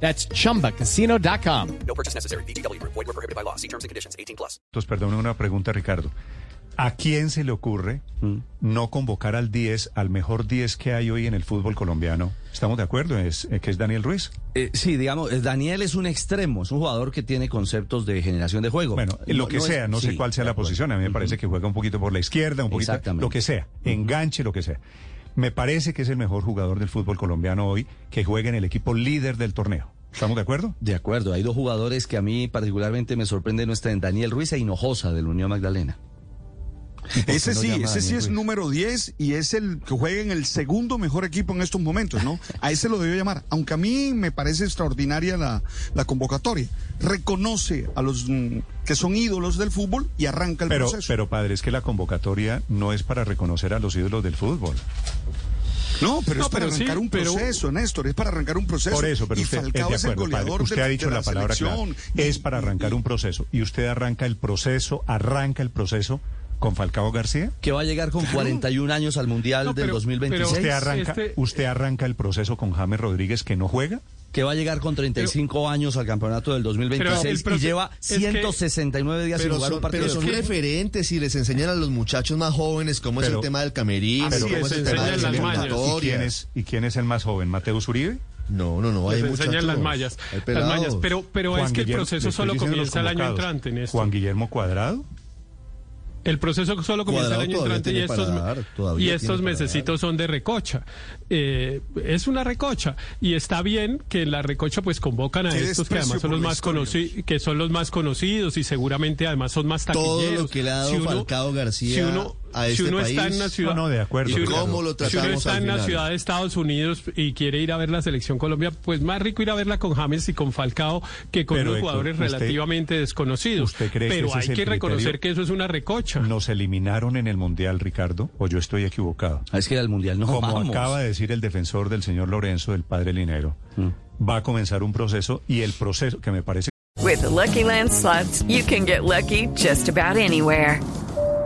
That's chumbacasino.com. No purchase necessary. BGW. Void were prohibited by law. See terms and conditions. 18 plus. Entonces, perdone una pregunta, Ricardo. ¿A quién se le ocurre no convocar al 10, al mejor 10 que hay hoy en el fútbol colombiano? ¿Estamos de acuerdo? Es, eh, que es Daniel Ruiz. Eh, sí, digamos, eh, Daniel es un extremo, es un jugador que tiene conceptos de generación de juego. Bueno, lo No- que no es- sea, no sé sí, cuál sea la posición. A mí me parece que juega un poquito por la izquierda, un poquito, Exactamente. lo que sea, enganche, lo que sea. Me parece que es el mejor jugador del fútbol colombiano hoy que juega en el equipo líder del torneo. ¿Estamos de acuerdo? De acuerdo, hay dos jugadores que a mí particularmente me sorprenden, no están Daniel Ruiz e Hinojosa del Unión Magdalena. Ese no sí, ese sí es Ruiz? número 10 y es el que juega en el segundo mejor equipo en estos momentos, ¿no? A ese lo debió llamar. Aunque a mí me parece extraordinaria la, la convocatoria. Reconoce a los mm, que son ídolos del fútbol y arranca el Pero, proceso. pero padre, es que la convocatoria no es para reconocer a los ídolos del fútbol. no, pero No, es para pero sí, arrancar un pero- proceso, Néstor, es para arrancar un proceso. Por eso, pero y usted Falcao es de el acuerdo, padre. goleador Usted de, ha dicho de la palabra. Es para arrancar un proceso. Y usted arranca el proceso, arranca el proceso con Falcao García. Que va a llegar con 41 años al Mundial No, del pero- 2026. Usted arranca, Este- usted arranca el proceso con James Rodríguez que no juega. Que va a llegar con 35 años al campeonato del 2026 Pero el proce- y lleva es que- 169 días sin Pero jugar son, un partido pero son referentes y les enseñan a los muchachos más jóvenes cómo es Pero- el tema del camerino, Así cómo es, es el tema de las. ¿Y quién, es, ¿Y quién es el más joven? ¿Mateus Uribe? No, no, no, hay Les muchachos. enseñan las mallas. hay Las mallas. Pero, pero es que el proceso solo comienza el año entrante, Néstor. Juan Guillermo Cuadrado. El proceso solo comienza Cuadrado el año entrante y estos, dar, y estos mesecitos son de recocha. Eh, es una recocha y está bien que en la recocha pues convocan a estos que además son los más conocidos, que son los más conocidos y seguramente además son más Todo taquilleros. lo que le ha dado Si uno- Falcao García si uno, a si este uno está país. en una ciudad, No, no, de acuerdo, Si uno. ¿Cómo lo si uno tratamos está al en una final? ciudad de Estados Unidos y quiere ir a ver la selección Colombia, pues más rico ir a verla con James y con Falcao que con Pero, unos Héctor, jugadores usted- relativamente desconocidos. ¿usted cree que Pero es hay que reconocer criterio? que eso es una recocha. Nos eliminaron en el Mundial, Ricardo, o yo estoy equivocado. Ah, Es que al Mundial no Como vamos. acaba de decir el defensor del señor Lorenzo, el padre Linero, va a comenzar un proceso y el proceso, que me parece With the Lucky Land slots, you can get lucky just about anywhere.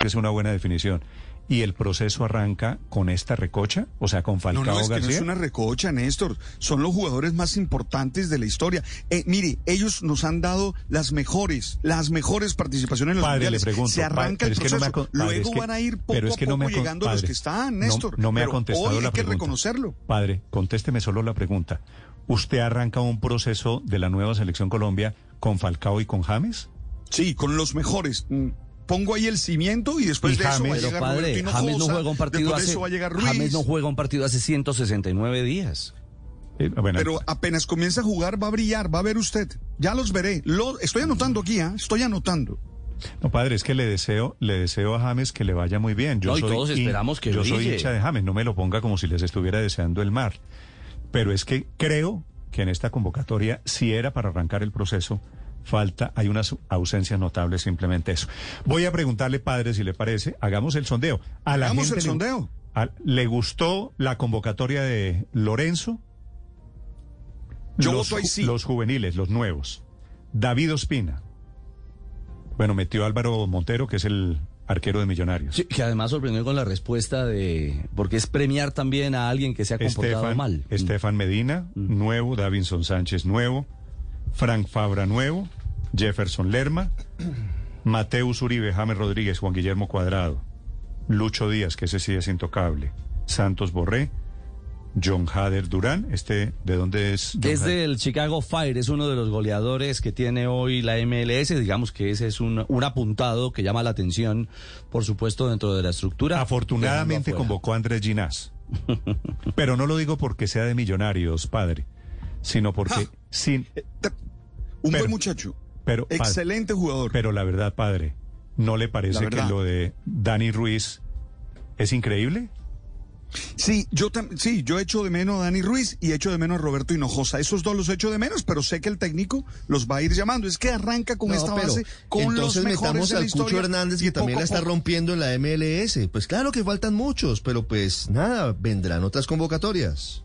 Que es una buena definición. ¿Y el proceso arranca con esta recocha? O sea, con Falcao no, es que no García. es una recocha, Néstor. Son los jugadores más importantes de la historia. Eh, mire, ellos nos han dado las mejores, las mejores participaciones en los Padre, le mundiales. pregunto, Se arranca padre, el es que no me proceso. ha con- padre, Luego que- van a ir poco pero es a que no poco me ha con- llegando los que están, Néstor. No, me ha contestado hoy la hay que pregunta. reconocerlo. Padre, contésteme solo la pregunta. ¿Usted arranca un proceso de la nueva selección Colombia con Falcao y con James? Sí, con los mejores. Mm, Pongo ahí el cimiento y después Y de eso va a James- llegar padre, Roberto Hinojosa, James no juega un partido después de hace eso va a llegar Ruiz. James no juega un partido hace 169 días. Eh, bueno, Pero apenas comienza a jugar va a brillar, va a ver usted. Ya los veré. Lo, estoy anotando aquí, ¿ah? estoy anotando. no, padre, es que le deseo, le deseo a James que le vaya muy bien. Yo No, y soy todos esperamos que Yo soy brille. hincha de James, no me lo ponga como si les estuviera deseando el mar. Pero es que creo que en esta convocatoria, si era para arrancar el proceso, falta, hay unas ausencias notables, simplemente eso. Voy a preguntarle, padre, si le parece, hagamos el sondeo. A la Hagamos gente el le- sondeo. a- ¿Le gustó la convocatoria de Lorenzo? Yo los, voto ahí ju- sí. Los juveniles, los nuevos. David Ospina. Bueno, metió a Álvaro Montero, que es el arquero de Millonarios. Sí, que además sorprendió con la respuesta de... Porque es premiar también a alguien que se ha comportado Estefan, mal. Estefan Medina, nuevo. Davinson Sánchez, nuevo. Frank Fabra, nuevo. Jefferson Lerma. Mateus Uribe, James Rodríguez, Juan Guillermo Cuadrado. Lucho Díaz, que ese sí es intocable. Santos Borré. John Hader Durán. Este, ¿de dónde es? John Es Hader? del Chicago Fire, es uno de los goleadores que tiene hoy la MLS. Digamos que ese es un, un apuntado que llama la atención, por supuesto, dentro de la estructura. Afortunadamente convocó a Andrés Ginás. Pero no lo digo porque sea de millonarios, padre, sino porque Ah. Sin... Un Pero- buen muchacho. Pero, Excelente jugador. pero la verdad, padre, ¿no le parece que lo de Dani Ruiz es increíble? Sí, yo tam- sí, yo echo de menos a Dani Ruiz y echo de menos a Roberto Hinojosa. Esos dos los echo de menos, pero sé que el técnico los va a ir llamando. Es que arranca con No, esta base con los entonces mejores metamos de la al historia. Cucho Hernández que también poco la está rompiendo en la MLS. Pues claro que faltan muchos, pero pues nada, vendrán otras convocatorias.